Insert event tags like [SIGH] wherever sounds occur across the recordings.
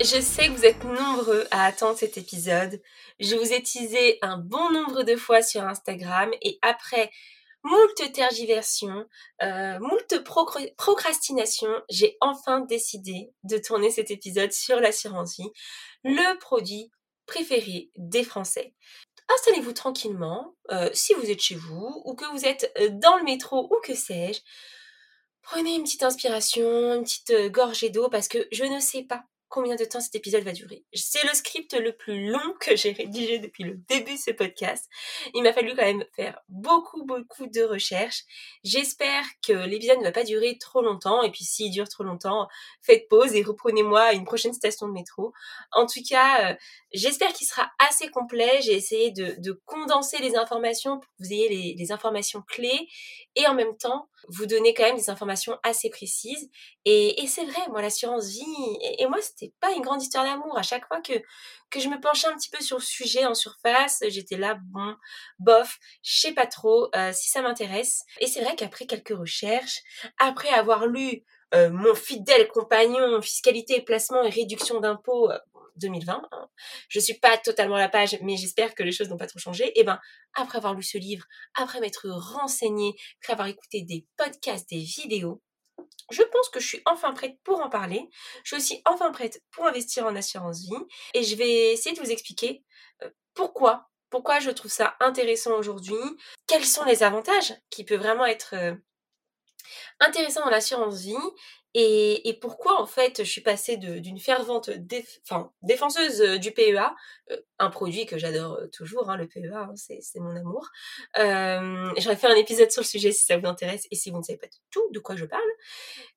Je sais que vous êtes nombreux à attendre cet épisode. Je vous ai teasé un bon nombre de fois sur Instagram et après moult tergiversions, euh, moult procrastination, j'ai enfin décidé de tourner cet épisode sur l'assurance vie, le produit préféré des Français. Installez-vous tranquillement, euh, si vous êtes chez vous ou que vous êtes euh, dans le métro ou que sais-je. Prenez une petite inspiration, une petite gorgée d'eau parce que je ne sais pas combien de temps cet épisode va durer. C'est le script le plus long que j'ai rédigé depuis le début de ce podcast. Il m'a fallu quand même faire beaucoup, beaucoup de recherches. J'espère que l'épisode ne va pas durer trop longtemps. Et puis s'il dure trop longtemps, faites pause et reprenez-moi à une prochaine station de métro. En tout cas, euh, j'espère qu'il sera assez complet. J'ai essayé de, condenser les informations pour que vous ayez les, informations clés et en même temps vous donner quand même des informations assez précises. Et, et c'est vrai, moi, l'assurance vie, et, moi, c'était pas une grande histoire d'amour. À chaque fois que, je me penchais un petit peu sur le sujet en surface, j'étais là, bon, bof, je sais pas trop euh, si ça m'intéresse. Et c'est vrai qu'après quelques recherches, après avoir lu euh, mon fidèle compagnon fiscalité placement et réduction d'impôts euh, 2020. Hein. Je suis pas totalement à la page, mais j'espère que les choses n'ont pas trop changé. Et eh ben, après avoir lu ce livre, après m'être renseigné, après avoir écouté des podcasts, des vidéos, je pense que je suis enfin prête pour en parler. Je suis aussi enfin prête pour investir en assurance vie. Et je vais essayer de vous expliquer euh, pourquoi, pourquoi je trouve ça intéressant aujourd'hui, quels sont les avantages qui peuvent vraiment être euh, intéressants dans l'assurance vie et, et, pourquoi en fait je suis passée d'une fervente défenseuse du PEA, un produit que j'adore toujours, hein, le PEA, hein, c'est mon amour. Euh, J'aurais fait un épisode sur le sujet si ça vous intéresse et si vous ne savez pas du tout de quoi je parle.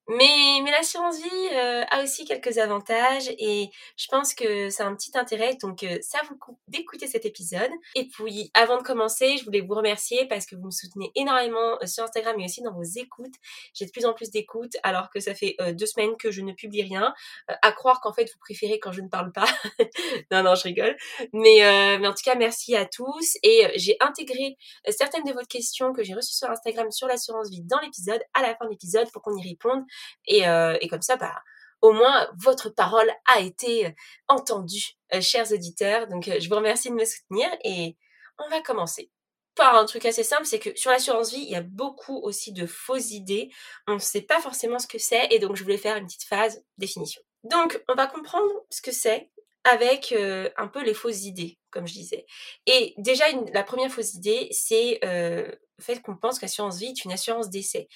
Mais, mais l'assurance vie euh, a aussi quelques avantages et je pense que c'est un petit intérêt. Donc euh, ça vous coûte d'écouter cet épisode. Et puis avant de commencer, je voulais vous remercier parce que vous me soutenez énormément sur Instagram et aussi dans vos écoutes. J'ai de plus en plus d'écoutes alors que ça fait deux semaines que je ne publie rien. à croire qu'en fait vous préférez quand je ne parle pas. [LAUGHS] non non je rigole. Mais, mais en tout cas merci à tous et j'ai intégré certaines de vos questions que j'ai reçues sur Instagram sur l'assurance vie dans l'épisode à la fin de l'épisode pour qu'on y réponde. Et, euh, comme ça, bah, au moins votre parole a été euh, entendue, euh, chers auditeurs. Donc je vous remercie de me soutenir et on va commencer par un truc assez simple, c'est que sur l'assurance vie, il y a beaucoup aussi de fausses idées. On ne sait pas forcément ce que c'est et donc je voulais faire une petite phase définition. Donc on va comprendre ce que c'est avec un peu les fausses idées, comme je disais. Et déjà, la première fausse idée, c'est le fait qu'on pense qu'assurance vie est une assurance d'essai.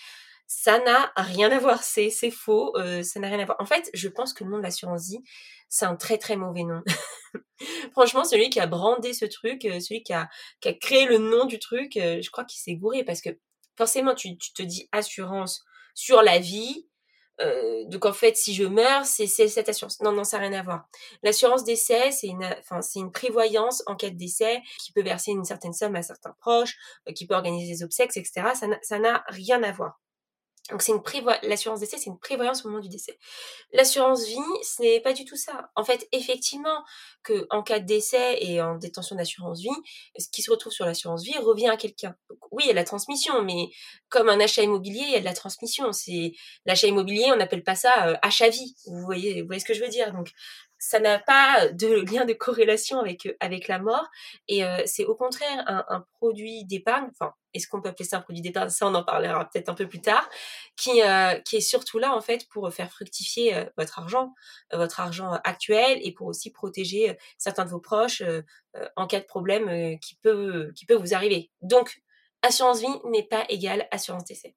Ça n'a rien à voir, c'est faux, euh, ça n'a rien à voir. En fait, je pense que le nom de l'assurance vie, c'est un très très mauvais nom. [LAUGHS] Franchement, celui qui a brandé ce truc, euh, celui qui a, créé le nom du truc, euh, je crois qu'il s'est gouré parce que forcément, tu, te dis assurance sur la vie. Donc en fait, si je meurs, c'est cette assurance. Non, non, ça n'a rien à voir. L'assurance décès, c'est une, enfin, c'est une prévoyance en cas de décès qui peut verser une certaine somme à certains proches, qui peut organiser des obsèques, etc. Ça n'a rien à voir. Donc c'est une l'assurance décès, c'est une prévoyance au moment du décès. L'assurance vie, ce n'est pas du tout ça. En fait, effectivement, que en cas de décès et en détention d'assurance vie, ce qui se retrouve sur l'assurance vie revient à quelqu'un. Oui, il y a la transmission, mais comme un achat immobilier, il y a de la transmission. C'est l'achat immobilier, on n'appelle pas ça euh, achat vie. Vous voyez, voyez ce que je veux dire. Donc ça n'a pas de lien de corrélation avec euh, avec la mort et euh, c'est au contraire un, produit d'épargne enfin est-ce qu'on peut appeler ça un produit d'épargne? Ça on en parlera peut-être un peu plus tard qui euh, qui est surtout là en fait pour faire fructifier votre argent votre argent actuel et pour aussi protéger certains de vos proches en cas de problème qui peut qui peut vous arriver. Donc assurance vie n'est pas égale assurance décès.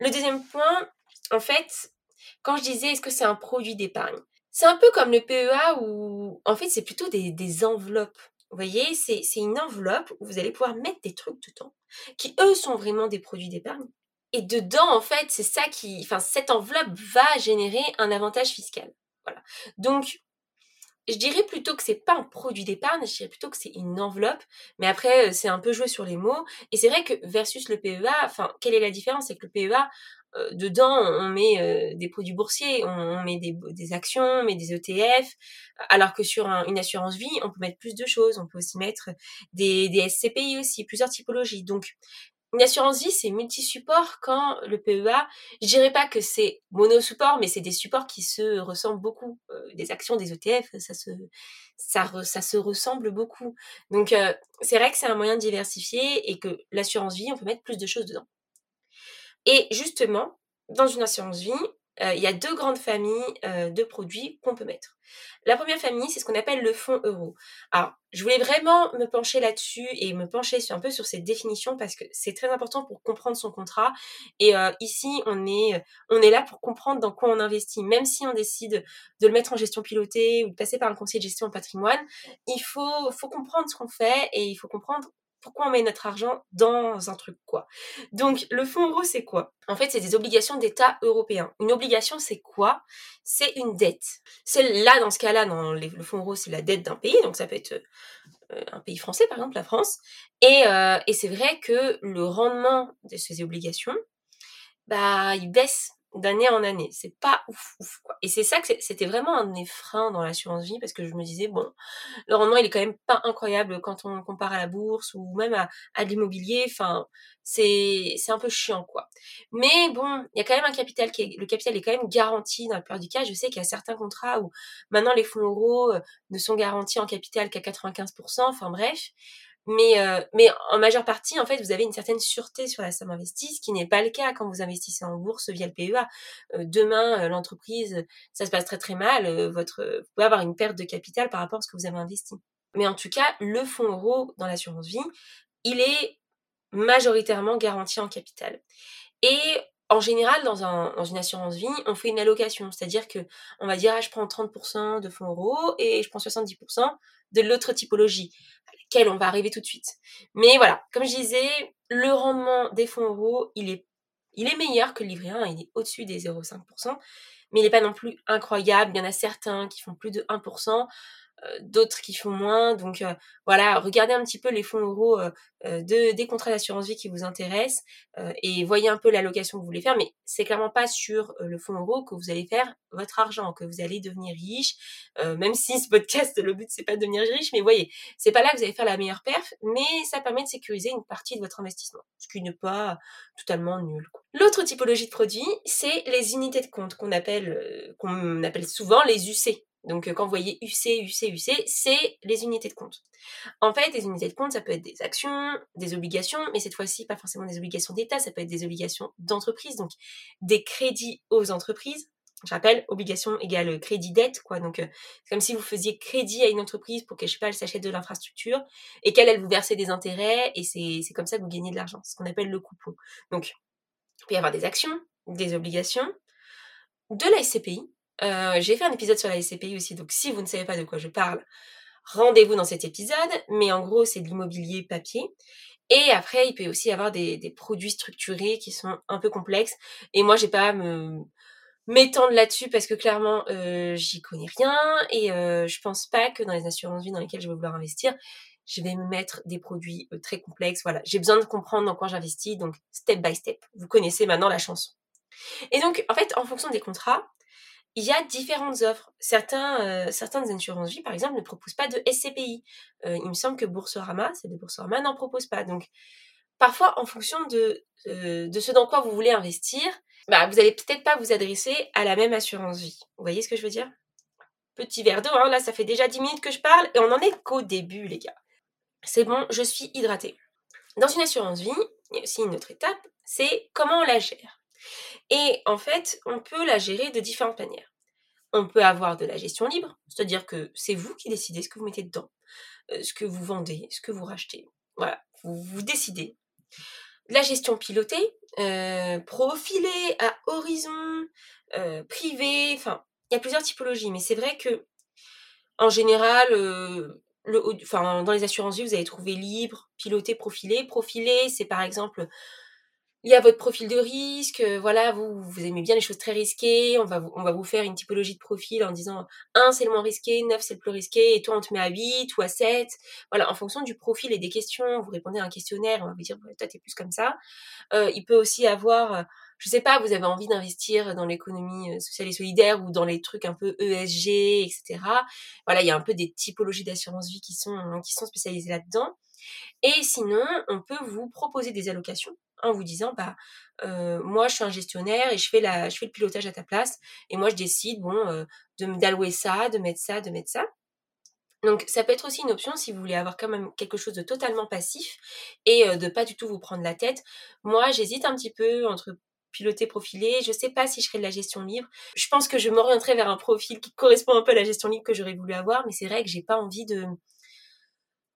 Le deuxième point en fait quand je disais est-ce que c'est un produit d'épargne? C'est un peu comme le PEA où, en fait, c'est plutôt des, enveloppes. Vous voyez, c'est une enveloppe où vous allez pouvoir mettre des trucs dedans, qui eux sont vraiment des produits d'épargne. Et dedans, en fait, c'est ça qui, enfin, cette enveloppe va générer un avantage fiscal. Voilà. Donc, je dirais plutôt que c'est pas un produit d'épargne, je dirais plutôt que c'est une enveloppe. Mais après, c'est un peu joué sur les mots. Et c'est vrai que versus le PEA, enfin, quelle est la différence C'est que le PEA, dedans, on met des produits boursiers, on, met des, actions, on met des ETF, alors que sur une assurance vie, on peut mettre plus de choses. On peut aussi mettre des, des SCPI aussi, plusieurs typologies. Donc, une assurance vie, c'est multi-support quand le PEA, je dirais pas que c'est mono-support, mais c'est des supports qui se ressemblent beaucoup. Euh, des actions, des ETF, ça se, ça, ça se ressemble beaucoup. Donc, euh, c'est vrai que c'est un moyen de diversifier et que l'assurance vie, on peut mettre plus de choses dedans. Et justement, dans une assurance vie, euh, il y a deux grandes familles de produits qu'on peut mettre. La première famille, c'est ce qu'on appelle le fonds euro. Alors, je voulais vraiment me pencher là-dessus et me pencher un peu sur cette définition parce que c'est très important pour comprendre son contrat. Et euh, ici, on est, là pour comprendre dans quoi on investit. Même si on décide de le mettre en gestion pilotée ou de passer par un conseiller de gestion patrimoine, il faut comprendre ce qu'on fait et il faut comprendre pourquoi on met notre argent dans un truc quoi. Donc le fonds euro c'est quoi? En fait c'est des obligations d'État européen. Une obligation c'est quoi? C'est une dette. C'est là dans ce cas-là dans le fonds euro c'est la dette d'un pays donc ça peut être euh, un pays français par exemple la France et, euh, et c'est vrai que le rendement de ces obligations bah il baisse d'année en année. C'est pas ouf, ouf, quoi. Et c'est ça que c'était vraiment un des freins dans l'assurance vie parce que je me disais, bon, le rendement, il est quand même pas incroyable quand on compare à la bourse ou même à, à l'immobilier. Enfin, c'est, c'est un peu chiant, quoi. Mais bon, il y a quand même un capital qui est, le capital est quand même garanti dans la plupart du cas. Je sais qu'il y a certains contrats où maintenant les fonds euros euh, ne sont garantis en capital qu'à 95%. Enfin bref. Mais, euh, mais en majeure partie, en fait, vous avez une certaine sûreté sur la somme investie, ce qui n'est pas le cas quand vous investissez en bourse via le PEA. Euh, demain, euh, l'entreprise, ça se passe très très mal, votre, vous pouvez avoir une perte de capital par rapport à ce que vous avez investi. Mais en tout cas, le fonds euro dans l'assurance vie, il est majoritairement garanti en capital. Et en général, dans, un, dans, une assurance vie, on fait une allocation, c'est-à-dire que on va dire, ah, je prends 30% de fonds euros et je prends 70% de l'autre typologie on va arriver tout de suite. Mais voilà, comme je disais, le rendement des fonds euros, il est, il est meilleur que le livret 1, il est au-dessus des 0,5%, mais il n'est pas non plus incroyable. Il y en a certains qui font plus de 1%. Euh, d'autres qui font moins. Donc euh, voilà, regardez un petit peu les fonds euros euh, de, des contrats d'assurance vie qui vous intéressent et voyez un peu l'allocation que vous voulez faire. Mais c'est clairement pas sur le fonds euro que vous allez faire votre argent, que vous allez devenir riche. même si ce podcast, le but c'est pas de devenir riche, mais voyez, c'est pas là que vous allez faire la meilleure perf, mais ça permet de sécuriser une partie de votre investissement, ce qui n'est pas totalement nul. L'autre typologie de produit, c'est les unités de compte qu'on appelle, qu'on appelle souvent les UC. Donc quand vous voyez UC, UC, UC, c'est les unités de compte. En fait, les unités de compte, ça peut être des actions, des obligations, mais cette fois-ci, pas forcément des obligations d'État, ça peut être des obligations d'entreprise, donc des crédits aux entreprises. Je rappelle, obligation égale crédit dette, quoi. Donc, c'est comme si vous faisiez crédit à une entreprise pour que, je sais pas, elle s'achète de l'infrastructure et qu'elle, elle vous versait des intérêts et c'est comme ça que vous gagnez de l'argent. Ce qu'on appelle le coupon. Donc, il peut y avoir des actions, des obligations, de la SCPI, euh, j'ai fait un épisode sur la SCPI aussi, donc si vous ne savez pas de quoi je parle, rendez-vous dans cet épisode. Mais en gros, c'est de l'immobilier papier. Et après, il peut aussi y avoir des, produits structurés qui sont un peu complexes. Et moi, j'ai pas à me m'étendre là-dessus parce que clairement, euh, j'y connais rien et euh, je pense pas que dans les assurances vie dans lesquelles je vais vouloir investir, je vais me mettre des produits euh, très complexes. Voilà, j'ai besoin de comprendre dans quoi j'investis, donc step by step. Vous connaissez maintenant la chanson. Et donc, en fait, en fonction des contrats, il y a différentes offres. Certains, euh, certaines assurances vie, par exemple, ne proposent pas de SCPI. Euh, il me semble que Boursorama, c'est de Boursorama, n'en propose pas. Donc, parfois, en fonction de, euh, de ce dans quoi vous voulez investir, bah, vous allez peut-être pas vous adresser à la même assurance vie. Vous voyez ce que je veux dire? Petit verre d'eau, hein, là, ça fait déjà 10 minutes que je parle et on n'en est qu'au début, les gars. C'est bon, je suis hydratée. Dans une assurance vie, il y a aussi une autre étape, c'est comment on la gère. Et en fait, on peut la gérer de différentes manières. On peut avoir de la gestion libre, c'est-à-dire que c'est vous qui décidez ce que vous mettez dedans, euh, ce que vous vendez, ce que vous rachetez. Voilà, vous, décidez. la gestion pilotée, euh, profilée à horizon, euh, privée, enfin, il y a plusieurs typologies, mais c'est vrai que en général, dans les assurances vie, vous allez trouver libre, piloté, profilé. Profilé, c'est par exemple il y a votre profil de risque, euh, voilà, vous, vous aimez bien les choses très risquées, on va, vous, on va vous faire une typologie de profil en disant 1 c'est le moins risqué, 9 c'est le plus risqué, et toi on te met à 8 ou à 7. Voilà, en fonction du profil et des questions, vous répondez à un questionnaire, on va vous dire, toi t'es plus comme ça. Euh, il peut aussi avoir, euh, je sais pas, vous avez envie d'investir dans l'économie sociale et solidaire ou dans les trucs un peu ESG, etc. Voilà, il y a un peu des typologies d'assurance vie qui sont, qui sont spécialisées là-dedans. Et sinon, on peut vous proposer des allocations en vous disant bah moi je suis un gestionnaire et je fais le pilotage à ta place et moi je décide bon de d'allouer ça, de mettre ça, de mettre ça. Donc ça peut être aussi une option si vous voulez avoir quand même quelque chose de totalement passif et de pas du tout vous prendre la tête. Moi, j'hésite un petit peu entre piloter profilé, je sais pas si je ferai de la gestion libre. Je pense que je m'orienterai vers un profil qui correspond un peu à la gestion libre que j'aurais voulu avoir, mais c'est vrai que j'ai pas envie de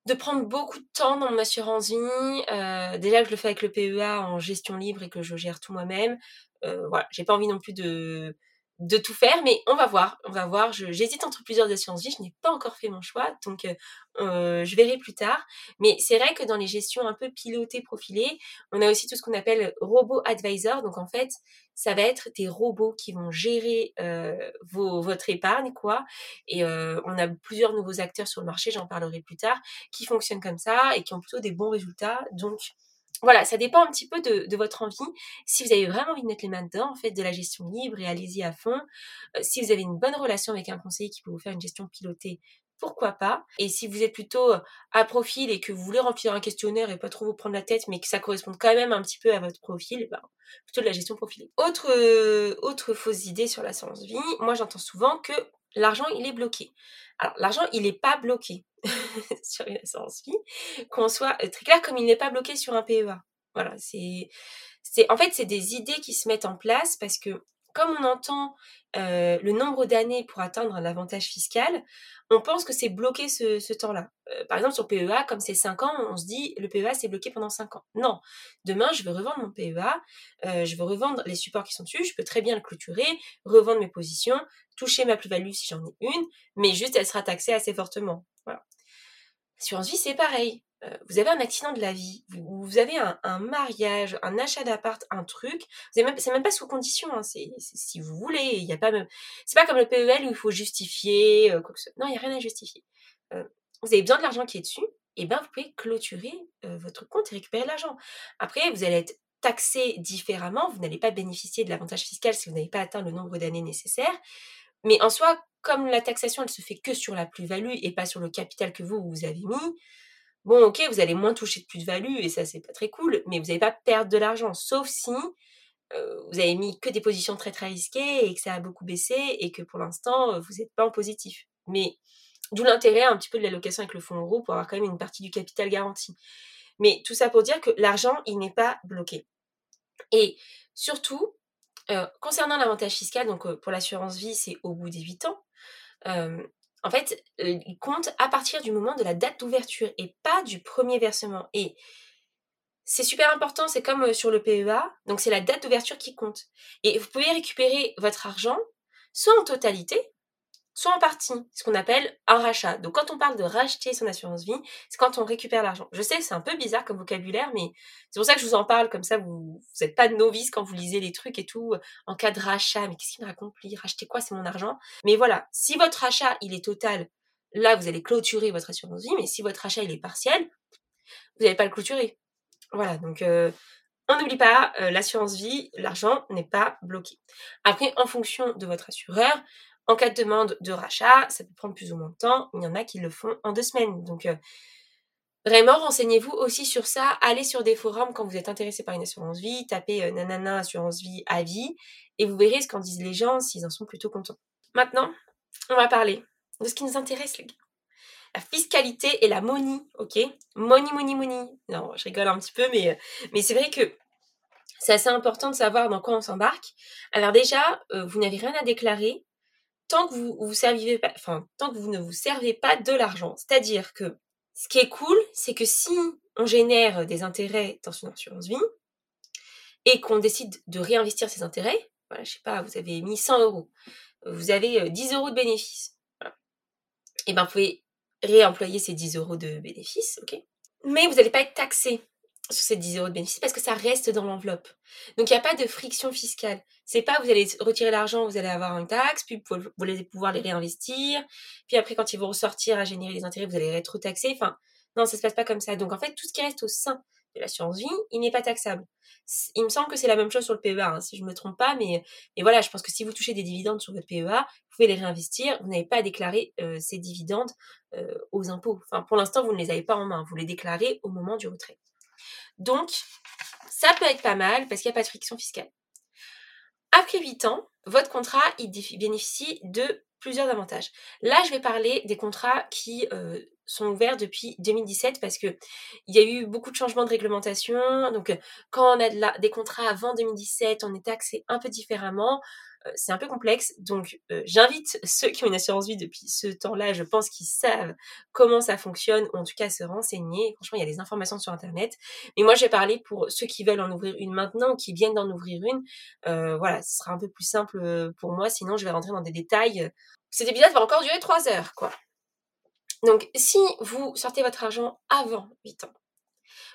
de prendre beaucoup de temps dans mon assurance vie. Euh, déjà je le fais avec le PEA en gestion libre et que je gère tout moi-même. Euh, voilà, j'ai pas envie non plus de de tout faire, mais on va voir, on va voir. J'hésite entre plusieurs assurances vie, je n'ai pas encore fait mon choix, donc euh, euh, je verrai plus tard. Mais c'est vrai que dans les gestions un peu pilotées, profilées, on a aussi tout ce qu'on appelle robot advisor. Donc en fait, ça va être des robots qui vont gérer euh, vos, votre épargne, quoi. Et on a plusieurs nouveaux acteurs sur le marché, j'en parlerai plus tard, qui fonctionnent comme ça et qui ont plutôt des bons résultats. Donc voilà, ça dépend un petit peu de, votre envie. Si vous avez vraiment envie de mettre les mains dedans, en fait, de la gestion libre et allez-y à fond. Euh, si vous avez une bonne relation avec un conseiller qui peut vous faire une gestion pilotée, pourquoi pas? Et si vous êtes plutôt euh, à profil et que vous voulez remplir un questionnaire et pas trop vous prendre la tête, mais que ça correspond quand même un petit peu à votre profil, ben, plutôt de la gestion profilée. Autre, euh, autre fausse idée sur l'assurance vie, moi j'entends souvent que l'argent il est bloqué. Alors l'argent il n'est pas bloqué. [LAUGHS] sur une assurance vie, qu'on soit euh, très clair comme il n'est pas bloqué sur un PEA. Voilà, c'est, c'est, en fait, c'est des idées qui se mettent en place parce que comme on entend euh, le nombre d'années pour atteindre un avantage fiscal, on pense que c'est bloqué ce, temps-là. Euh, par exemple, sur PEA, comme c'est 5 ans, on se dit le PEA c'est bloqué pendant 5 ans. Non, demain je veux revendre mon PEA, je veux revendre les supports qui sont dessus, je peux très bien le clôturer, revendre mes positions, toucher ma plus-value si j'en ai une, mais juste elle sera taxée assez fortement. Voilà. L'assurance vie, c'est pareil. Euh, vous avez un accident de la vie, vous, avez un, mariage, un achat d'appart, un truc. C'est même, même pas sous condition. Hein, c'est si vous voulez. Il y a pas même. C'est pas comme le PEL où il faut justifier euh, quoi que ce... Non, il y a rien à justifier. Euh, vous avez besoin de l'argent qui est dessus. Et eh ben vous pouvez clôturer votre compte et récupérer l'argent. Après, vous allez être taxé différemment. Vous n'allez pas bénéficier de l'avantage fiscal si vous n'avez pas atteint le nombre d'années nécessaires. Mais en soi, comme la taxation, elle se fait que sur la plus-value et pas sur le capital que vous, vous avez mis, bon, ok, vous allez moins toucher de plus-value et ça, c'est pas très cool, mais vous n'allez pas perdre de l'argent, sauf si euh, vous avez mis que des positions très très risquées et que ça a beaucoup baissé et que pour l'instant, vous n'êtes pas en positif. Mais d'où l'intérêt un petit peu de l'allocation avec le fonds euro pour avoir quand même une partie du capital garanti. Mais tout ça pour dire que l'argent, il n'est pas bloqué. Et surtout, euh, concernant l'avantage fiscal, donc euh, pour l'assurance vie, c'est au bout des 8 ans en fait, il compte à partir du moment de la date d'ouverture et pas du premier versement. Et c'est super important, c'est comme sur le PEA, donc c'est la date d'ouverture qui compte. Et vous pouvez récupérer votre argent soit en totalité, soit en partie, ce qu'on appelle un rachat. Donc quand on parle de racheter son assurance vie, c'est quand on récupère l'argent. Je sais, c'est un peu bizarre comme vocabulaire, mais c'est pour ça que je vous en parle, comme ça vous n'êtes pas novice quand vous lisez les trucs et tout, en cas de rachat, mais qu'est-ce qu'il me raconte Racheter quoi? C'est mon argent. Mais voilà, si votre rachat, il est total, là vous allez clôturer votre assurance vie, mais si votre rachat, il est partiel, vous n'allez pas le clôturer. Voilà, donc... Euh, on n'oublie pas, euh, l'assurance vie, l'argent n'est pas bloqué. Après, en fonction de votre assureur, en cas de demande de rachat, ça peut prendre plus ou moins de temps. Il y en a qui le font en deux semaines. Donc, euh, vraiment, renseignez-vous aussi sur ça. Allez sur des forums quand vous êtes intéressé par une assurance vie. Tapez euh, nanana assurance vie à vie. Et vous verrez ce qu'en disent les gens, s'ils en sont plutôt contents. Maintenant, on va parler de ce qui nous intéresse, les gars. La fiscalité et la money, ok? Money, money, money. Non, je rigole un petit peu, mais, euh, mais c'est vrai que c'est assez important de savoir dans quoi on s'embarque. Alors déjà, vous n'avez rien à déclarer tant que vous, ne vous servez pas de l'argent. C'est-à-dire que ce qui est cool, c'est que si on génère des intérêts dans une assurance vie et qu'on décide de réinvestir ces intérêts, voilà, je sais pas, vous avez mis 100 euros, vous avez 10 euh, euros de bénéfices. Et ben, vous pouvez réemployer ces 10 euros de bénéfices, Mais vous n'allez pas être taxé. Sur ces 10 euros de bénéfice parce que ça reste dans l'enveloppe. Donc il n'y a pas de friction fiscale. C'est pas vous allez retirer l'argent, vous allez avoir une taxe, puis vous allez pouvoir les réinvestir, puis après quand ils vont ressortir à générer des intérêts, vous allez être taxé. Enfin, non, ça se passe pas comme ça. Donc en fait, tout ce qui reste au sein de l'assurance vie, il n'est pas taxable. Il me semble que c'est la même chose sur le PEA, hein, si je me trompe pas, mais, mais voilà, je pense que si vous touchez des dividendes sur votre PEA, vous pouvez les réinvestir, vous n'avez pas à déclarer euh, ces dividendes euh, aux impôts. Enfin, pour l'instant, vous ne les avez pas en main, vous les déclarez au moment du retrait. Donc, ça peut être pas mal parce qu'il n'y a pas de friction fiscale. Après 8 ans, votre contrat bénéficie de plusieurs avantages. Là, je vais parler des contrats qui euh, sont ouverts depuis 2017 parce que il y a eu beaucoup de changements de réglementation. Donc, quand on a des contrats avant 2017, on est taxé un peu différemment. Euh, c'est un peu complexe. Donc, euh, j'invite ceux qui ont une assurance vie depuis ce temps-là, je pense qu'ils savent comment ça fonctionne, ou en tout cas se renseigner. Franchement, il y a des informations sur Internet. Mais moi, j'ai parlé pour ceux qui veulent en ouvrir une maintenant ou qui viennent d'en ouvrir une. Euh, voilà, ce sera un peu plus simple pour moi. Sinon, je vais rentrer dans des détails. Cet épisode va encore durer trois heures, quoi. Donc, si vous sortez votre argent avant 8 ans,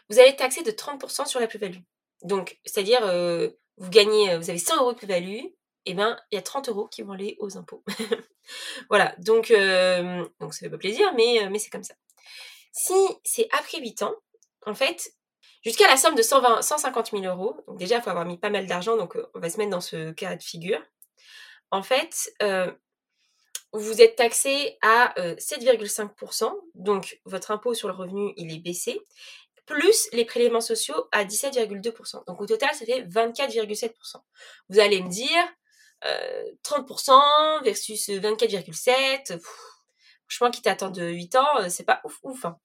vous allez être taxé de 30% sur la plus-value. Donc, c'est-à-dire, vous gagnez, vous avez 100 euros de plus-value, eh ben, il y a 30 euros qui vont aller aux impôts. [LAUGHS] voilà, donc, euh, donc fait pas plaisir, mais, euh, mais c'est comme ça. Si c'est après 8 ans, en fait, jusqu'à la somme de 120, 150 000 euros, déjà, il faut avoir mis pas mal d'argent, donc euh, on va se mettre dans ce cas de figure. En fait, vous êtes taxé à 7,5%, donc votre impôt sur le revenu, il est baissé, plus les prélèvements sociaux à 17,2%. Donc au total, ça fait 24,7%. Vous allez me dire, 30% versus 24,7. Franchement, qui t'attend de 8 ans, euh, c'est pas ouf ouf. Hein.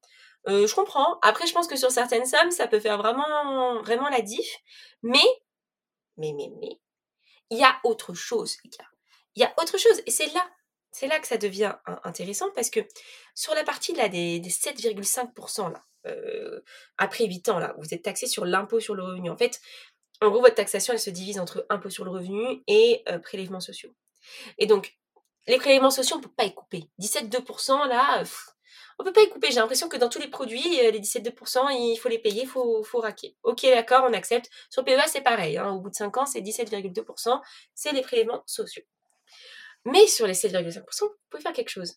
Euh, je comprends. Après, je pense que sur certaines sommes, ça peut faire vraiment, vraiment la diff. Mais, mais, mais, mais, il y a autre chose, les gars. Il y a autre chose. Et c'est là, c'est là que ça devient intéressant parce que sur la partie là des, 7,5% là, euh, après 8 ans là, vous êtes taxé sur l'impôt sur le revenu. En fait, en gros, votre taxation, elle se divise entre impôt sur le revenu et euh, prélèvements sociaux. Et donc, les prélèvements sociaux, on ne peut pas y couper. 17,2%, là, on on peut pas y couper. J'ai l'impression que dans tous les produits, euh, les 17,2%, il faut les payer, il faut, faut raquer. Ok, d'accord, on accepte. Sur PEA, c'est pareil. Hein. Au bout de 5 ans, c'est 17,2%, c'est les prélèvements sociaux. Mais sur les 7,5%, vous pouvez faire quelque chose.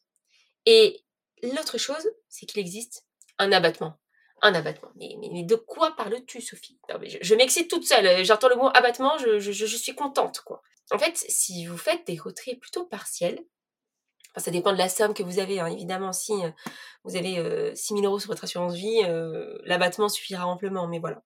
Et l'autre chose, c'est qu'il existe un abattement un abattement. Mais, de quoi parles-tu, Sophie? Je, m'excite toute seule. J'entends le mot abattement, je, suis contente, quoi. En fait, si vous faites des retraits plutôt partiels, ça dépend de la somme que vous avez, hein, évidemment. Si euh, vous avez euh, 6 000 euros sur votre assurance vie, euh, l'abattement suffira amplement, mais voilà.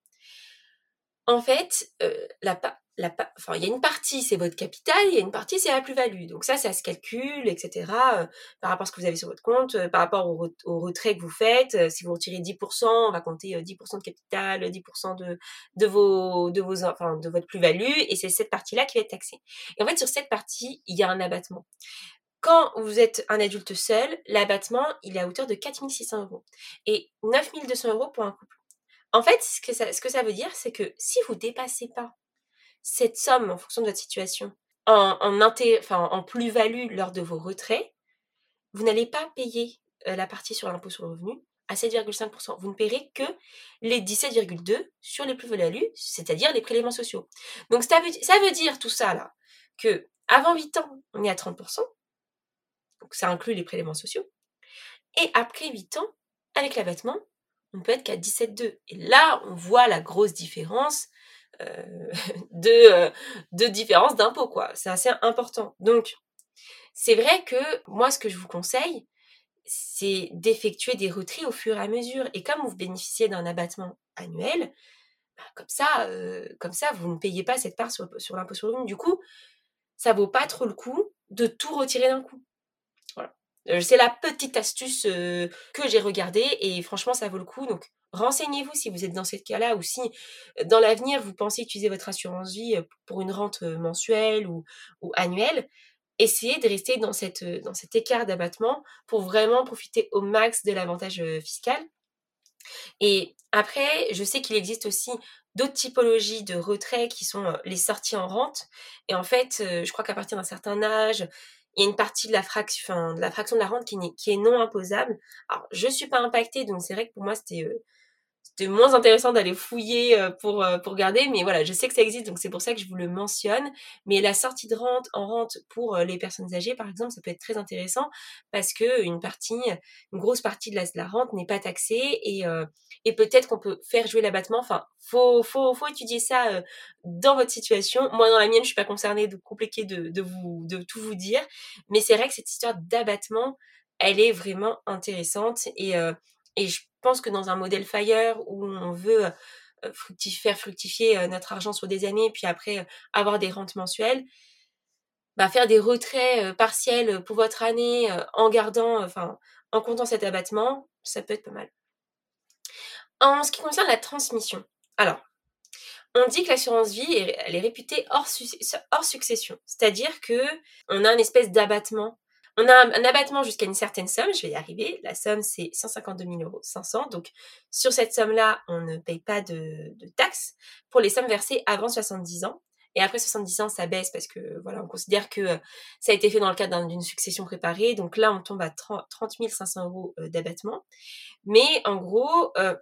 En fait, euh, la, il y a une partie, c'est votre capital, il y a une partie, c'est la plus-value. Donc ça, ça se calcule, etc. Euh, par rapport à ce que vous avez sur votre compte, euh, par rapport au, retrait que vous faites. Euh, si vous retirez 10%, on va compter 10% de capital, 10% de, de, vos, de, vos, de votre plus-value, et c'est cette partie-là qui va être taxée. Et en fait, sur cette partie, il y a un abattement. Quand vous êtes un adulte seul, l'abattement, il est à hauteur de 4600 euros. Et 9200 euros pour un couple. En fait, ce que ça, ce que ça veut dire, c'est que si vous dépassez pas cette somme en fonction de votre situation en, plus-value lors de vos retraits, vous n'allez pas payer euh, la partie sur l'impôt sur le revenu à 7,5%. Vous ne paierez que les 17,2% sur les plus-values, c'est-à-dire les prélèvements sociaux. Donc ça veut, dire tout ça là, que avant 8 ans, on est à 30%, donc ça inclut les prélèvements sociaux, et après 8 ans, avec l'abattement, on peut être qu'à 17,2. Et là, on voit la grosse différence [LAUGHS] de, euh, de différence d'impôt, quoi. C'est assez important. Donc, c'est vrai que moi, ce que je vous conseille, c'est d'effectuer des retraits au fur et à mesure. Et comme vous bénéficiez d'un abattement annuel, bah, comme ça, euh, comme ça, vous ne payez pas cette part sur, sur l'impôt sur le revenu. Du coup, ça vaut pas trop le coup de tout retirer d'un coup. Voilà. C'est la petite astuce que j'ai regardée et franchement, ça vaut le coup. Donc, Renseignez-vous si vous êtes dans ce cas-là ou si dans l'avenir vous pensez utiliser votre assurance vie pour une rente mensuelle ou, annuelle. Essayez de rester dans, cette, dans cet écart d'abattement pour vraiment profiter au max de l'avantage fiscal. Et après, je sais qu'il existe aussi d'autres typologies de retrait qui sont les sorties en rente. Et en fait, je crois qu'à partir d'un certain âge, il y a une partie de la, fraction, de la rente qui est non imposable. Alors, je ne suis pas impactée, donc c'est vrai que pour moi, c'était c'était moins intéressant d'aller fouiller pour, pour regarder, mais voilà, je sais que ça existe, donc c'est pour ça que je vous le mentionne. Mais la sortie de rente en rente pour les personnes âgées, par exemple, ça peut être très intéressant parce que une partie, une grosse partie de la, de la rente n'est pas taxée et, et peut-être qu'on peut faire jouer l'abattement. Enfin, faut, faut, faut étudier ça dans votre situation. Moi, dans la mienne, je suis pas concernée, de compliqué de, de vous, de tout vous dire, mais c'est vrai que cette histoire d'abattement, elle est vraiment intéressante et, et je pense que dans un modèle Fire où on veut faire fructifier notre argent sur des années, puis après avoir des rentes mensuelles, bah, faire des retraits partiels pour votre année en gardant, en comptant cet abattement, ça peut être pas mal. En ce qui concerne la transmission, alors, on dit que l'assurance vie, elle est réputée hors, hors succession, c'est-à-dire que on a une espèce d'abattement on a un, abattement jusqu'à une certaine somme, je vais y arriver. La somme, c'est 152 000 euros 500. Donc, sur cette somme-là, on ne paye pas de, taxes pour les sommes versées avant 70 ans. Et après 70 ans, ça baisse parce que voilà, on considère que euh, ça a été fait dans le cadre d'une succession préparée. Donc là, on tombe à 30, 500 euros euh, d'abattement. Mais en gros, euh,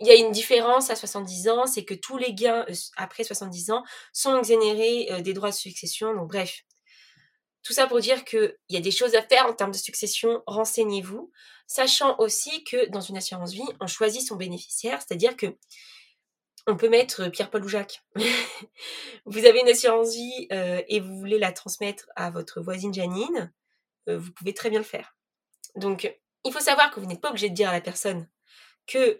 il y a une différence à 70 ans, c'est que tous les gains après 70 ans sont exonérés des droits de succession. Donc bref, tout ça pour dire qu'il y a des choses à faire en termes de succession, renseignez-vous, sachant aussi que dans une assurance vie, on choisit son bénéficiaire, c'est-à-dire que on peut mettre Pierre-Paul ou Jacques. [LAUGHS] vous avez une assurance vie euh, et vous voulez la transmettre à votre voisine Janine, euh, vous pouvez très bien le faire. Donc, il faut savoir que vous n'êtes pas obligé de dire à la personne que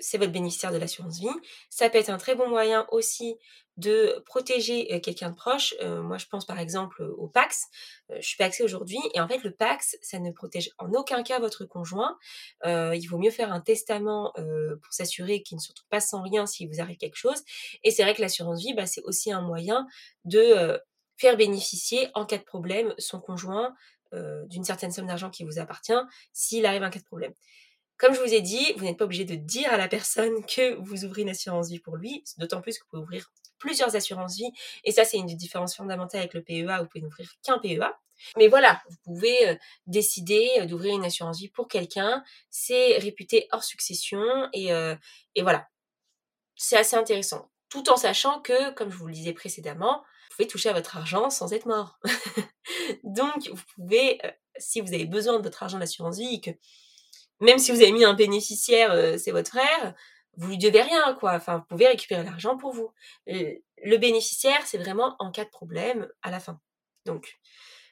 c'est votre bénéficiaire de l'assurance vie. Ça peut être un très bon moyen aussi de protéger quelqu'un de proche. moi, je pense par exemple au Pax. je suis paxée aujourd'hui et en fait, le Pax, ça ne protège en aucun cas votre conjoint. il vaut mieux faire un testament pour s'assurer qu'il ne se retrouve pas sans rien s'il vous arrive quelque chose. Et c'est vrai que l'assurance vie, bah, c'est aussi un moyen de faire bénéficier en cas de problème son conjoint d'une certaine somme d'argent qui vous appartient s'il arrive un cas de problème. Comme je vous ai dit, vous n'êtes pas obligé de dire à la personne que vous ouvrez une assurance vie pour lui, d'autant plus que vous pouvez ouvrir plusieurs assurances vie. Et ça, c'est une différence fondamentale avec le PEA, vous pouvez n'ouvrir qu'un PEA. Mais voilà, vous pouvez euh, décider euh, d'ouvrir une assurance vie pour quelqu'un. C'est réputé hors succession et, euh, et voilà. C'est assez intéressant. Tout en sachant que, comme je vous le disais précédemment, vous pouvez toucher à votre argent sans être mort. [LAUGHS] Donc, vous pouvez, si vous avez besoin de votre argent d'assurance vie et que même si vous avez mis un bénéficiaire, c'est votre frère, vous lui devez rien, quoi. Enfin, vous pouvez récupérer l'argent pour vous. Le bénéficiaire, c'est vraiment en cas de problème à la fin. Donc,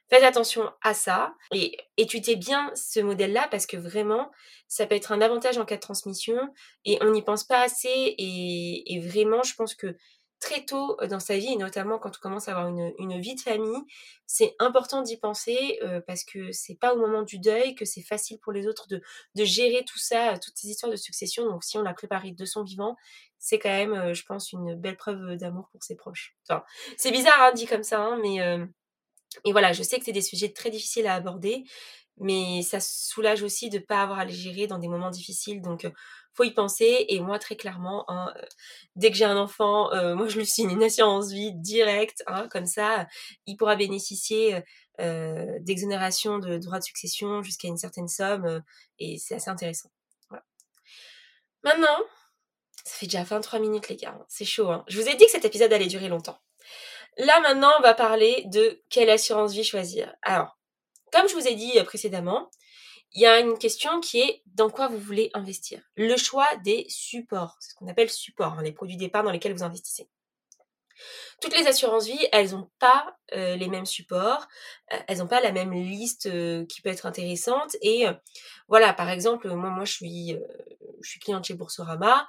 faites attention à ça et étudiez bien ce modèle-là parce que vraiment, ça peut être un avantage en cas de transmission et on n'y pense pas assez et vraiment, je pense que très tôt dans sa vie, et notamment quand on commence à avoir une, vie de famille, c'est important d'y penser parce que c'est pas au moment du deuil que c'est facile pour les autres de, gérer tout ça, toutes ces histoires de succession. Donc si on l'a préparé de son vivant, c'est quand même, je pense, une belle preuve d'amour pour ses proches. C'est bizarre hein, dit comme ça, hein, mais et voilà, je sais que c'est des sujets très difficiles à aborder, mais ça soulage aussi de ne pas avoir à les gérer dans des moments difficiles. Donc faut y penser. Et moi, très clairement, hein, euh, dès que j'ai un enfant, euh, moi, je lui signe une assurance vie directe. Hein, comme ça, il pourra bénéficier euh, d'exonération de droits de succession jusqu'à une certaine somme. et c'est assez intéressant. Maintenant, ça fait déjà 23 minutes, les gars. Hein, c'est chaud. Je vous ai dit que cet épisode allait durer longtemps. Là, maintenant, on va parler de quelle assurance vie choisir. Alors, comme je vous ai dit précédemment, il y a une question qui est dans quoi vous voulez investir? Le choix des supports, c'est ce qu'on appelle support, hein, les produits d'épargne dans lesquels vous investissez. Toutes les assurances vie, elles n'ont pas les mêmes supports, elles n'ont pas la même liste qui peut être intéressante. Et voilà, par exemple, moi, moi, je suis, je suis cliente chez Boursorama.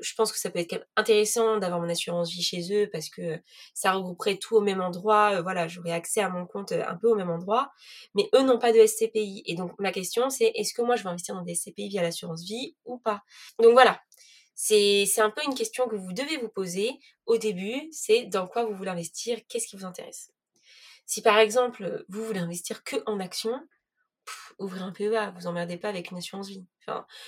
je pense que ça peut être intéressant d'avoir mon assurance vie chez eux parce que ça regrouperait tout au même endroit. voilà, j'aurais accès à mon compte un peu au même endroit. Mais eux n'ont pas de SCPI. Et donc, ma question, c'est est-ce que moi, je vais investir dans des SCPI via l'assurance vie ou pas? Donc voilà, c'est un peu une question que vous devez vous poser au début, c'est dans quoi vous voulez investir, qu'est-ce qui vous intéresse? Si par exemple, vous voulez investir que en actions, ouvrez un PEA, vous emmerdez pas avec une assurance vie.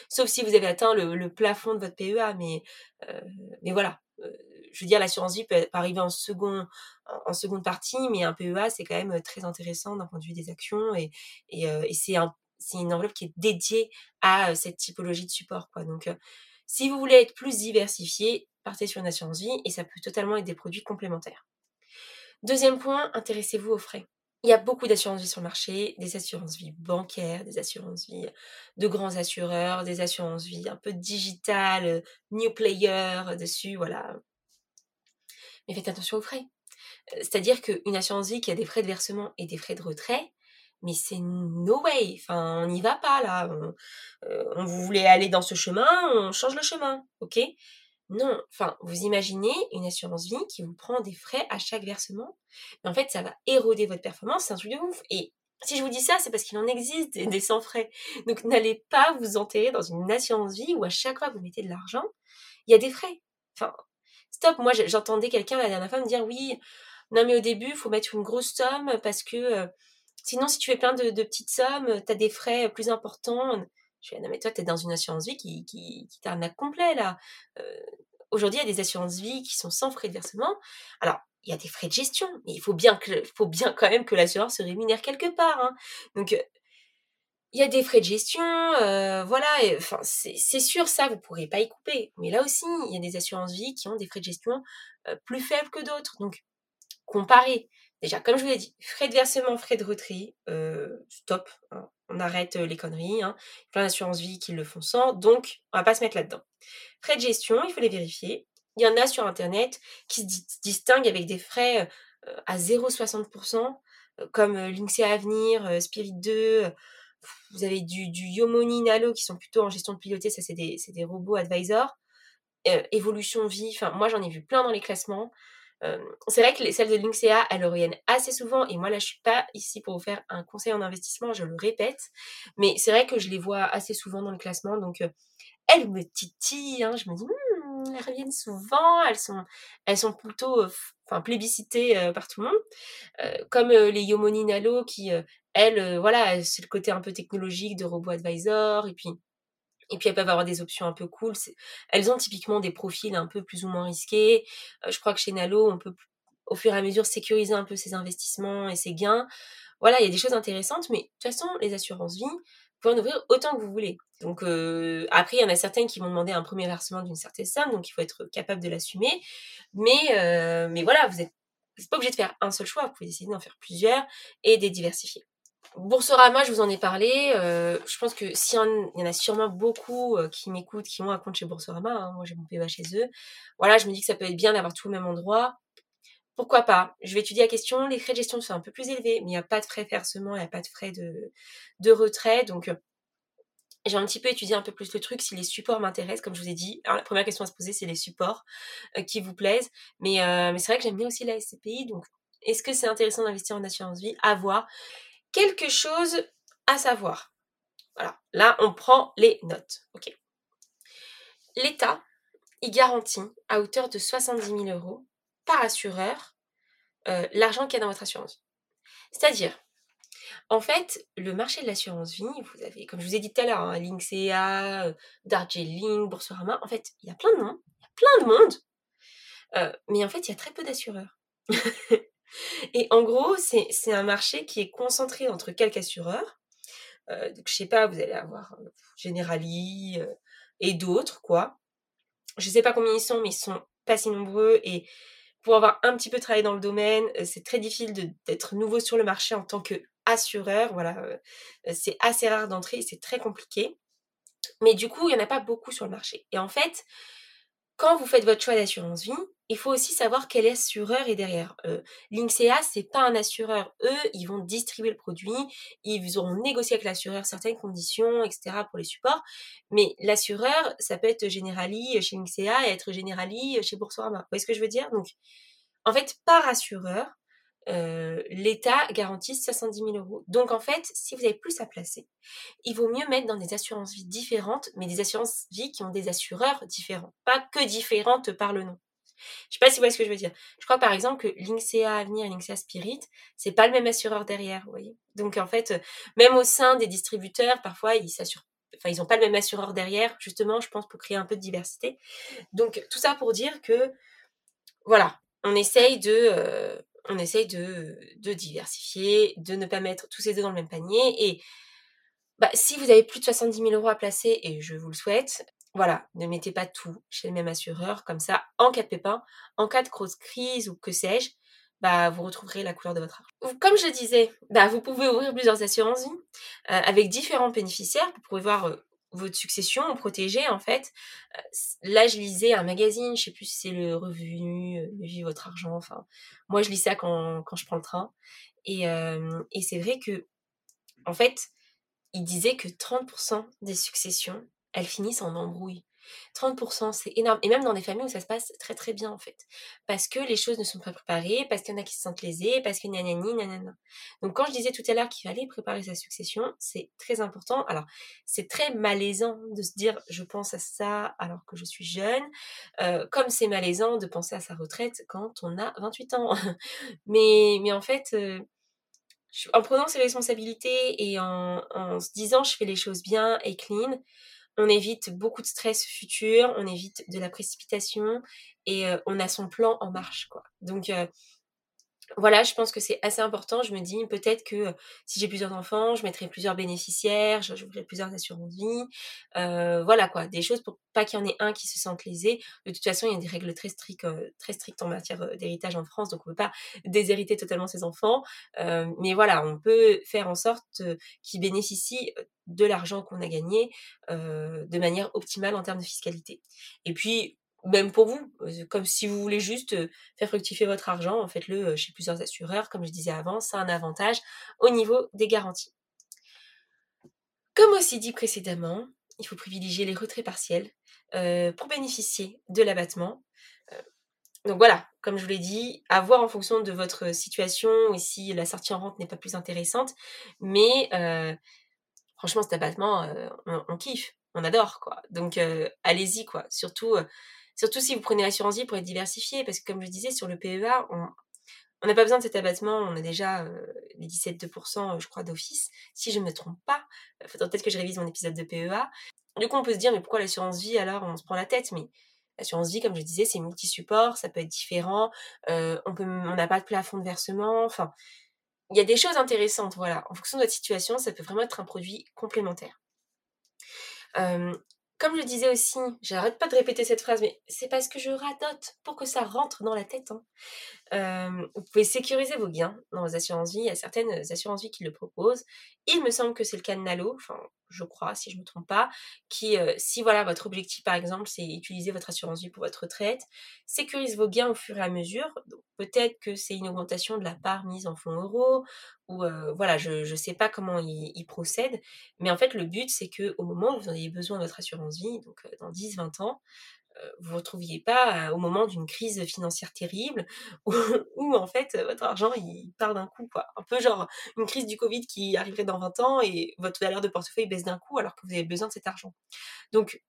Sauf si vous avez atteint le, plafond de votre PEA, mais, euh, mais voilà. Euh, je veux dire, l'assurance vie peut, arriver en, second, en, seconde partie, mais un PEA, c'est quand même très intéressant d'un point de vue des actions et, et, euh, et c'est un, une enveloppe qui est dédiée à cette typologie de support. Quoi. Donc, Si vous voulez être plus diversifié, partez sur une assurance vie et ça peut totalement être des produits complémentaires. Deuxième point, intéressez-vous aux frais. Il y a beaucoup d'assurances vie sur le marché, des assurances vie bancaires, des assurances vie de grands assureurs, des assurances vie un peu digitales, new player dessus, voilà. Mais faites attention aux frais. C'est-à-dire qu'une assurance vie qui a des frais de versement et des frais de retrait, mais c'est no way. Enfin, on n'y va pas là. On, euh, on, vous voulez aller dans ce chemin, on change le chemin, ok? Non. Enfin, vous imaginez une assurance vie qui vous prend des frais à chaque versement. Mais en fait, ça va éroder votre performance. C'est un truc de ouf. Et si je vous dis ça, c'est parce qu'il en existe des, des sans frais. Donc, n'allez pas vous enterrer dans une assurance vie où à chaque fois que vous mettez de l'argent, il y a des frais. Enfin, stop. Moi, j'entendais quelqu'un la dernière fois me dire oui. Non, mais au début, il faut mettre une grosse somme parce que euh, Sinon, si tu fais plein de, petites sommes, tu as des frais plus importants. Je dis, non, mais toi, tu es dans une assurance vie qui, qui, qui t'arnaque complet, là. Euh, aujourd'hui, il y a des assurances vie qui sont sans frais de versement. Alors, il y a des frais de gestion, il faut bien, quand même que l'assureur se rémunère quelque part. Hein. Donc, euh, il y a des frais de gestion, euh, voilà, enfin, c'est sûr, ça, vous ne pourrez pas y couper. Mais là aussi, il y a des assurances vie qui ont des frais de gestion plus faibles que d'autres. Donc, comparez. Déjà, comme je vous l'ai dit, frais de versement, frais de retrait, euh, stop, hein, on arrête euh, les conneries. Hein. Plein d'assurances vie qui le font sans, donc on va pas se mettre là-dedans. Frais de gestion, il faut les vérifier. Il y en a sur Internet qui se distinguent avec des frais euh, à 0,60%, comme Linksea Avenir, Spirit 2. Vous avez du, Yomoni Nalo qui sont plutôt en gestion de piloté, ça c'est des, robots advisors. Évolution Vie, enfin moi j'en ai vu plein dans les classements c'est vrai que les, celles de Linksea, elles reviennent assez souvent. Et moi, là, je suis pas ici pour vous faire un conseil en investissement, je le répète. Mais c'est vrai que je les vois assez souvent dans le classement. Donc, elles me titillent. Hein, je me dis, «Mmh, elles reviennent souvent. Elles sont, elles sont plutôt enfin, plébiscitées par tout le monde. comme les Yomoni Nalo qui, elles, voilà, c'est le côté un peu technologique de Robot Advisor. Et puis, et puis elles peuvent avoir des options un peu cool. Elles ont typiquement des profils un peu plus ou moins risqués. Euh, je crois que chez Nalo, on peut au fur et à mesure sécuriser un peu ses investissements et ses gains. Voilà, il y a des choses intéressantes, mais de toute façon, les assurances vie, vous pouvez en ouvrir autant que vous voulez. Donc euh, après, il y en a certaines qui vont demander un premier versement d'une certaine somme, donc il faut être capable de l'assumer. Mais, euh, voilà, vous n'êtes pas obligé de faire un seul choix, vous pouvez décider d'en faire plusieurs et de diversifier. Boursorama, je vous en ai parlé. Euh, je pense que s'il y, en a sûrement beaucoup euh, qui m'écoutent, qui ont un compte chez Boursorama, hein, moi j'ai mon PEA chez eux. Voilà, je me dis que ça peut être bien d'avoir tout au même endroit. Pourquoi pas? Je vais étudier la question. Les frais de gestion sont un peu plus élevés, mais il n'y a pas de frais de versement, il n'y a pas de frais de, retrait. Donc, euh, j'ai un petit peu étudié un peu plus le truc si les supports m'intéressent, comme je vous ai dit. Alors, la première question à se poser, c'est les supports qui vous plaisent. Mais, mais c'est vrai que j'aime bien aussi la SCPI. Donc, est-ce que c'est intéressant d'investir en assurance vie? À voir quelque chose à savoir. Voilà, là on prend les notes. L'État, il garantit à hauteur de 70 000 euros par assureur euh, l'argent qu'il y a dans votre assurance. C'est-à-dire, en fait, le marché de l'assurance vie, vous avez, comme je vous ai dit tout à l'heure, hein, euh, Darjeeling, Boursorama, en fait, il y a plein de monde, il y a plein de monde, euh, mais en fait, il y a très peu d'assureurs. [LAUGHS] Et en gros, c'est un marché qui est concentré entre quelques assureurs. Euh, donc, je sais pas, vous allez avoir euh, Generali euh, et d'autres, quoi. Je sais pas combien ils sont, mais ils sont pas si nombreux. Et pour avoir un petit peu travaillé dans le domaine, c'est très difficile d'être nouveau sur le marché en tant qu'assureur. Voilà, c'est assez rare d'entrer, c'est très compliqué. Mais du coup, il n'y en a pas beaucoup sur le marché. Et en fait, quand vous faites votre choix d'assurance vie, il faut aussi savoir quel assureur est derrière. Euh, Linksea, c'est pas un assureur. Eux, ils vont distribuer le produit, ils auront négocié avec l'assureur certaines conditions, etc. pour les supports. Mais l'assureur, ça peut être Generali chez Linksea et être Generali chez Boursorama. Vous voyez ce que je veux dire? Donc, en fait, par assureur, euh, l'État garantit 70 000 euros. Donc en fait, si vous avez plus à placer, il vaut mieux mettre dans des assurances vie différentes, mais des assurances vie qui ont des assureurs différents, pas que différentes par le nom. Je sais pas si vous voyez ce que je veux dire. Je crois par exemple que Linksea Avenir et Linksea Spirit, c'est pas le même assureur derrière, vous voyez. Donc en fait, même au sein des distributeurs, parfois ils s'assurent enfin ils n'ont pas le même assureur derrière, justement, je pense pour créer un peu de diversité. Donc tout ça pour dire que voilà, on essaye de euh, on essaye de, diversifier, de ne pas mettre tous ces œufs dans le même panier. Et bah, si vous avez plus de 70 000 euros à placer, et je vous le souhaite, voilà, ne mettez pas tout chez le même assureur, comme ça, en cas de pépin, en cas de grosse crise ou que sais-je, bah, vous retrouverez la couleur de votre argent. Comme je disais, bah, vous pouvez ouvrir plusieurs assurances vie avec différents bénéficiaires. Vous pouvez voir votre succession protégée en fait. là, je lisais un magazine, je sais plus si c'est le revenu, le vie votre argent. Enfin, moi, je lis ça quand, quand je prends le train. Et, et c'est vrai que, en fait, il disait que 30% des successions, elles finissent en embrouille. 30%, c'est énorme. Et même dans des familles où ça se passe très très bien en fait. Parce que les choses ne sont pas préparées, parce qu'il y en a qui se sentent lésés, parce que nanani, nanana. Donc quand je disais tout à l'heure qu'il fallait préparer sa succession, c'est très important. Alors, c'est très malaisant de se dire je pense à ça alors que je suis jeune, euh, comme c'est malaisant de penser à sa retraite quand on a 28 ans. [LAUGHS] mais, mais en fait... Euh, en prenant ses responsabilités et en, en se disant je fais les choses bien et clean, on évite beaucoup de stress futur, on évite de la précipitation et on a son plan en marche quoi. Donc voilà, je pense que c'est assez important. Je me dis peut-être que si j'ai plusieurs enfants, je mettrai plusieurs bénéficiaires, j'ouvrirai plusieurs assurances vie. voilà quoi, des choses pour pas qu'il y en ait un qui se sente lésé. De toute façon, il y a des règles très strictes, très strictes en matière d'héritage en France, donc on peut pas déshériter totalement ses enfants. mais voilà, on peut faire en sorte qu'ils bénéficient de l'argent qu'on a gagné de manière optimale en termes de fiscalité. Et puis même pour vous, comme si vous voulez juste faire fructifier votre argent, faites-le chez plusieurs assureurs, comme je disais avant, c'est un avantage au niveau des garanties. Comme aussi dit précédemment, il faut privilégier les retraits partiels pour bénéficier de l'abattement. donc voilà, comme je vous l'ai dit, à voir en fonction de votre situation et si la sortie en rente n'est pas plus intéressante. Mais franchement, cet abattement, on, kiffe, on adore quoi. Donc allez-y quoi. Surtout Surtout si vous prenez l'assurance vie pour être diversifié, parce que comme je disais, sur le PEA, on n'a pas besoin de cet abattement, on a déjà euh, les 17,2% je crois d'office, si je ne me trompe pas. Il faudrait peut-être que je révise mon épisode de PEA. Du coup, on peut se dire, mais pourquoi l'assurance vie alors on se prend la tête? Mais l'assurance vie, comme je disais, c'est multi-support, ça peut être différent, euh, on n'a pas de plafond de versement, enfin, il y a des choses intéressantes, voilà. En fonction de votre situation, ça peut vraiment être un produit complémentaire. Comme je disais aussi, j'arrête pas de répéter cette phrase, mais c'est parce que je radote pour que ça rentre dans la tête. Hein. Vous pouvez sécuriser vos gains dans vos assurances vie. Il y a certaines assurances vie qui le proposent. Il me semble que c'est le cas de Nalo, enfin, je crois, si je ne me trompe pas, qui, euh, si voilà, votre objectif par exemple, c'est utiliser votre assurance vie pour votre retraite, sécurise vos gains au fur et à mesure. peut-être que c'est une augmentation de la part mise en fonds euros, ou euh, voilà, je ne sais pas comment il, procède, mais en fait, le but, c'est que au moment où vous en ayez besoin de votre assurance vie, donc dans 10-20 ans, vous ne retrouviez pas au moment d'une crise financière terrible [LAUGHS] où, en fait votre argent il part d'un coup quoi. Un peu genre une crise du Covid qui arriverait dans 20 ans et votre valeur de portefeuille baisse d'un coup alors que vous avez besoin de cet argent. Donc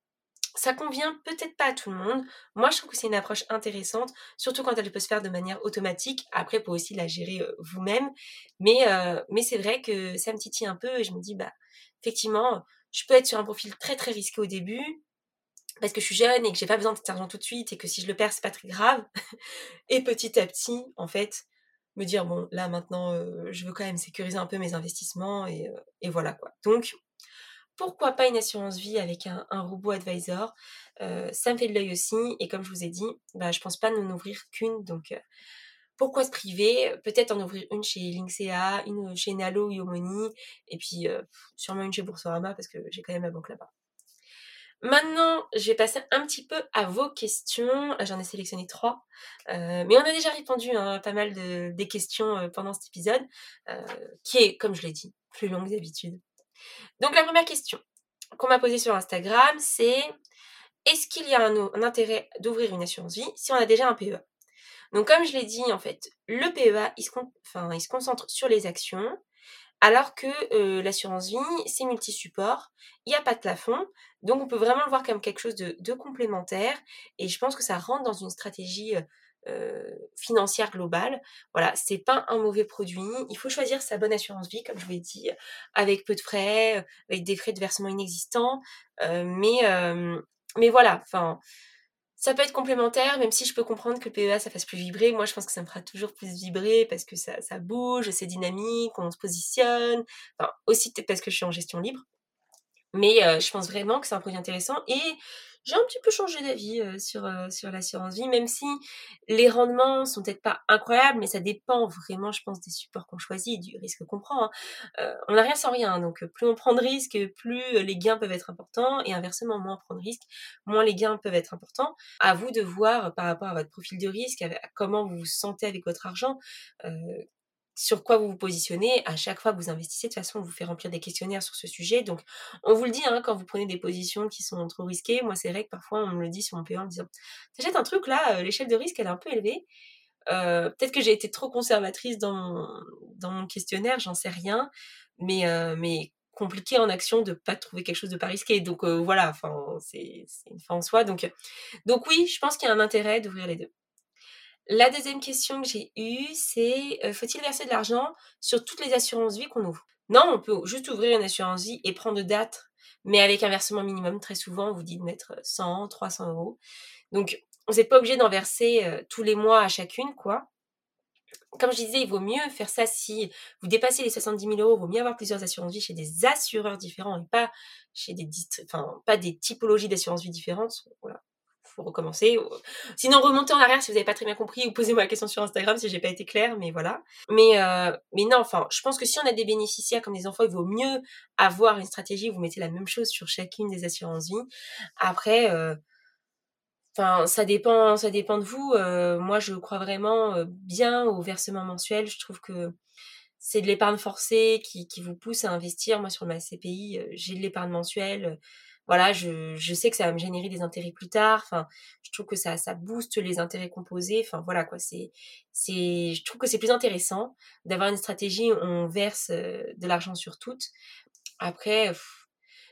ça convient peut-être pas à tout le monde. Moi, je trouve que c'est une approche intéressante, surtout quand elle peut se faire de manière automatique. Après, pour aussi la gérer vous-même. Mais, mais c'est vrai que ça me titille un peu et je me dis, bah, effectivement, je peux être sur un profil très très risqué au début, parce que je suis jeune et que j'ai pas besoin de cet argent tout de suite et que si je le perds c'est pas très grave. [LAUGHS] Et petit à petit en fait me dire bon là maintenant euh, je veux quand même sécuriser un peu mes investissements et, euh, et voilà quoi. Donc pourquoi pas une assurance vie avec un, robot advisor? Euh, ça me fait de l'œil aussi et comme je vous ai dit bah je pense pas n'en ouvrir qu'une. Donc pourquoi se priver? Peut-être en ouvrir une chez Linksea, une chez Nalo, Yomoni, et puis sûrement une chez Boursorama parce que j'ai quand même la banque là-bas. Maintenant, je vais passer un petit peu à vos questions. J'en ai sélectionné trois. Euh, mais on a déjà répondu à hein, pas mal de, des questions euh, pendant cet épisode, euh, qui est, comme je l'ai dit, plus longue d'habitude. Donc la première question qu'on m'a posée sur Instagram, c'est est-ce qu'il y a un, intérêt d'ouvrir une assurance vie si on a déjà un PEA Donc comme je l'ai dit, en fait, le PEA, il se concentre sur les actions. Alors que l'assurance vie, c'est multi-support, il n'y a pas de plafond, donc on peut vraiment le voir comme quelque chose de, complémentaire, et je pense que ça rentre dans une stratégie financière globale. Voilà, c'est pas un mauvais produit, il faut choisir sa bonne assurance vie, comme je vous l'ai dit, avec peu de frais, avec des frais de versement inexistants, mais, mais voilà, enfin ça peut être complémentaire, même si je peux comprendre que le PEA ça fasse plus vibrer. Moi, je pense que ça me fera toujours plus vibrer parce que ça, bouge, c'est dynamique, on se positionne. Enfin, aussi peut-être parce que je suis en gestion libre. Mais euh, je pense vraiment que c'est un produit intéressant et j'ai un petit peu changé d'avis sur, sur l'assurance vie, même si les rendements sont peut-être pas incroyables, mais ça dépend vraiment, je pense, des supports qu'on choisit, du risque qu'on prend. Hein. on n'a rien sans rien, donc plus on prend de risques, plus les gains peuvent être importants, et inversement, moins on prend de risques, moins les gains peuvent être importants. À vous de voir par rapport à votre profil de risque, à comment vous vous sentez avec votre argent, sur quoi vous vous positionnez. À chaque fois que vous investissez, de toute façon, on vous fait remplir des questionnaires sur ce sujet. Donc, on vous le dit, hein, quand vous prenez des positions qui sont trop risquées. Moi, c'est vrai que parfois, on me le dit sur mon payant en me disant T'achètes un truc là, euh, l'échelle de risque, elle est un peu élevée. Euh, peut-être que j'ai été trop conservatrice dans mon, dans mon questionnaire, j'en sais rien. Mais, euh, mais compliqué en action de pas trouver quelque chose de pas risqué. Donc voilà, c'est une fin en soi. Donc, donc oui, je pense qu'il y a un intérêt d'ouvrir les deux. La deuxième question que j'ai eue, c'est faut-il verser de l'argent sur toutes les assurances vie qu'on ouvre? Non, on peut juste ouvrir une assurance vie et prendre date, mais avec un versement minimum. Très souvent, on vous dit de mettre 100, 300 euros. Donc, vous n'êtes pas obligé d'en verser tous les mois à chacune, quoi. Comme je disais, il vaut mieux faire ça si vous dépassez les 70 000 euros. Il vaut mieux avoir plusieurs assurances vie chez des assureurs différents et pas chez des, enfin, pas des typologies d'assurance vie différentes. Voilà recommencer. Sinon, remontez en arrière si vous n'avez pas très bien compris ou posez-moi la question sur Instagram si j'ai pas été claire, mais voilà. Mais, euh, mais non, enfin, je pense que si on a des bénéficiaires comme des enfants, il vaut mieux avoir une stratégie où vous mettez la même chose sur chacune des assurances vie. Après, euh, Enfin, ça dépend, ça dépend de vous. Euh, moi, je crois vraiment bien au versement mensuel. Je trouve que c'est de l'épargne forcée qui, qui, vous pousse à investir. Moi, sur ma CPI, j'ai de l'épargne mensuelle voilà, je, je, sais que ça va me générer des intérêts plus tard. Enfin, je trouve que ça, ça booste les intérêts composés. Enfin, voilà quoi. C'est, c'est, je trouve que c'est plus intéressant d'avoir une stratégie où on verse euh, de l'argent sur toutes. Après,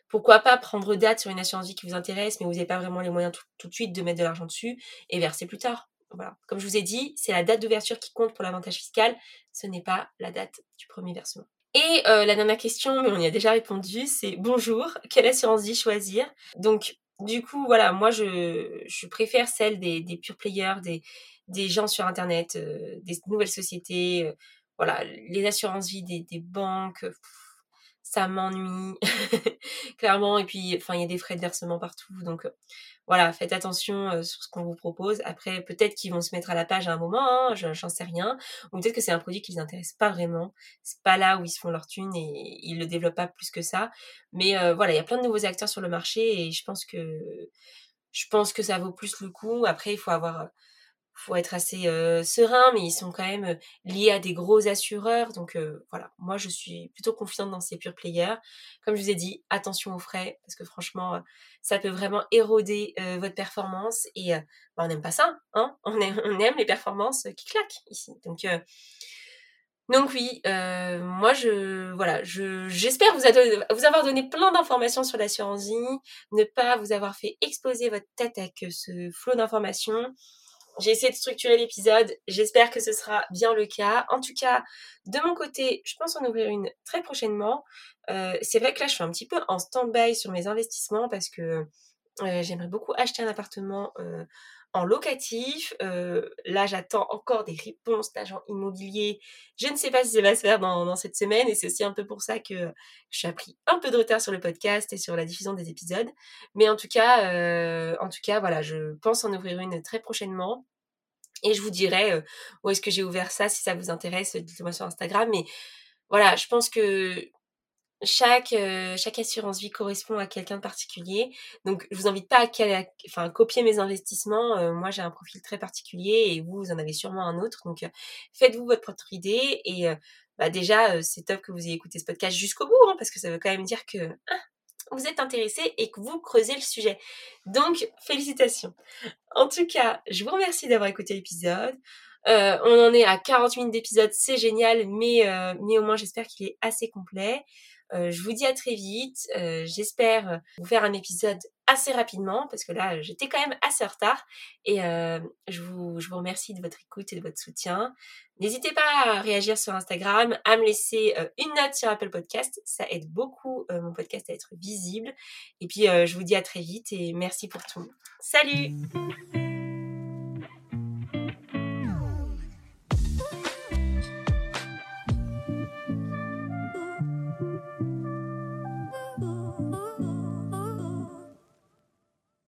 pourquoi pas prendre date sur une assurance vie qui vous intéresse, mais vous n'avez pas vraiment les moyens tout, tout, de suite de mettre de l'argent dessus et verser plus tard. Voilà. Comme je vous ai dit, c'est la date d'ouverture qui compte pour l'avantage fiscal. Ce n'est pas la date du premier versement. Et euh, la dernière question, mais on y a déjà répondu, c'est bonjour, quelle assurance vie choisir? Donc, du coup, voilà, moi, je, préfère celle des, pure players, des, gens sur Internet, euh, des nouvelles sociétés. Euh, voilà, les assurances vie des, des banques, ça m'ennuie, [LAUGHS] clairement. Et puis, enfin, il y a des frais de versement partout. Donc, voilà, faites attention sur ce qu'on vous propose. Après, peut-être qu'ils vont se mettre à la page à un moment, hein, j'en sais rien. Ou peut-être que c'est un produit qui les intéresse pas vraiment. C'est pas là où ils se font leur thune et ils le développent pas plus que ça. Mais voilà, il y a plein de nouveaux acteurs sur le marché et je pense que je pense que ça vaut plus le coup. Après, il faut avoir faut être assez euh, serein, mais ils sont quand même liés à des gros assureurs. Donc voilà, moi je suis plutôt confiante dans ces pure players. Comme je vous ai dit, attention aux frais, parce que franchement, ça peut vraiment éroder votre performance. Et bah, on n'aime pas ça, hein [LAUGHS] on, aime, on aime les performances qui claquent ici. Donc donc oui, moi je voilà, je j'espère vous, vous avoir donné plein d'informations sur l'assurance vie, ne pas vous avoir fait exploser votre tête avec ce flot d'informations. J'ai essayé de structurer l'épisode. J'espère que ce sera bien le cas. En tout cas, de mon côté, je pense en ouvrir une très prochainement. Euh, c'est vrai que là, je suis un petit peu en stand-by sur mes investissements parce que euh, j'aimerais beaucoup acheter un appartement euh, en locatif. là, j'attends encore des réponses d'agents immobiliers. Je ne sais pas si ça va se faire dans, cette semaine et c'est aussi un peu pour ça que suis pris un peu de retard sur le podcast et sur la diffusion des épisodes. Mais en tout cas, en tout cas, voilà, je pense en ouvrir une très prochainement. Et je vous dirai où est-ce que j'ai ouvert ça si ça vous intéresse, dites-moi sur Instagram. Mais voilà, je pense que chaque, euh, chaque assurance vie correspond à quelqu'un de particulier. Donc, je vous invite pas à, copier mes investissements. Euh, moi, j'ai un profil très particulier et vous, vous en avez sûrement un autre. Donc, euh, faites-vous votre propre idée. Et bah, déjà, c'est top que vous ayez écouté ce podcast jusqu'au bout, hein, parce que ça veut quand même dire que ah, vous êtes intéressé et que vous creusez le sujet. Donc, félicitations. En tout cas, je vous remercie d'avoir écouté l'épisode. on en est à 40 minutes d'épisode, c'est génial, mais au moins j'espère qu'il est assez complet. Euh, je vous dis à très vite. Euh, j'espère vous faire un épisode assez rapidement parce que là, j'étais quand même assez en retard. Et euh, je, vous, je vous remercie de votre écoute et de votre soutien. N'hésitez pas à réagir sur Instagram, à me laisser une note sur Apple Podcast. Ça aide beaucoup mon podcast à être visible. Et puis, je vous dis à très vite et merci pour tout. Salut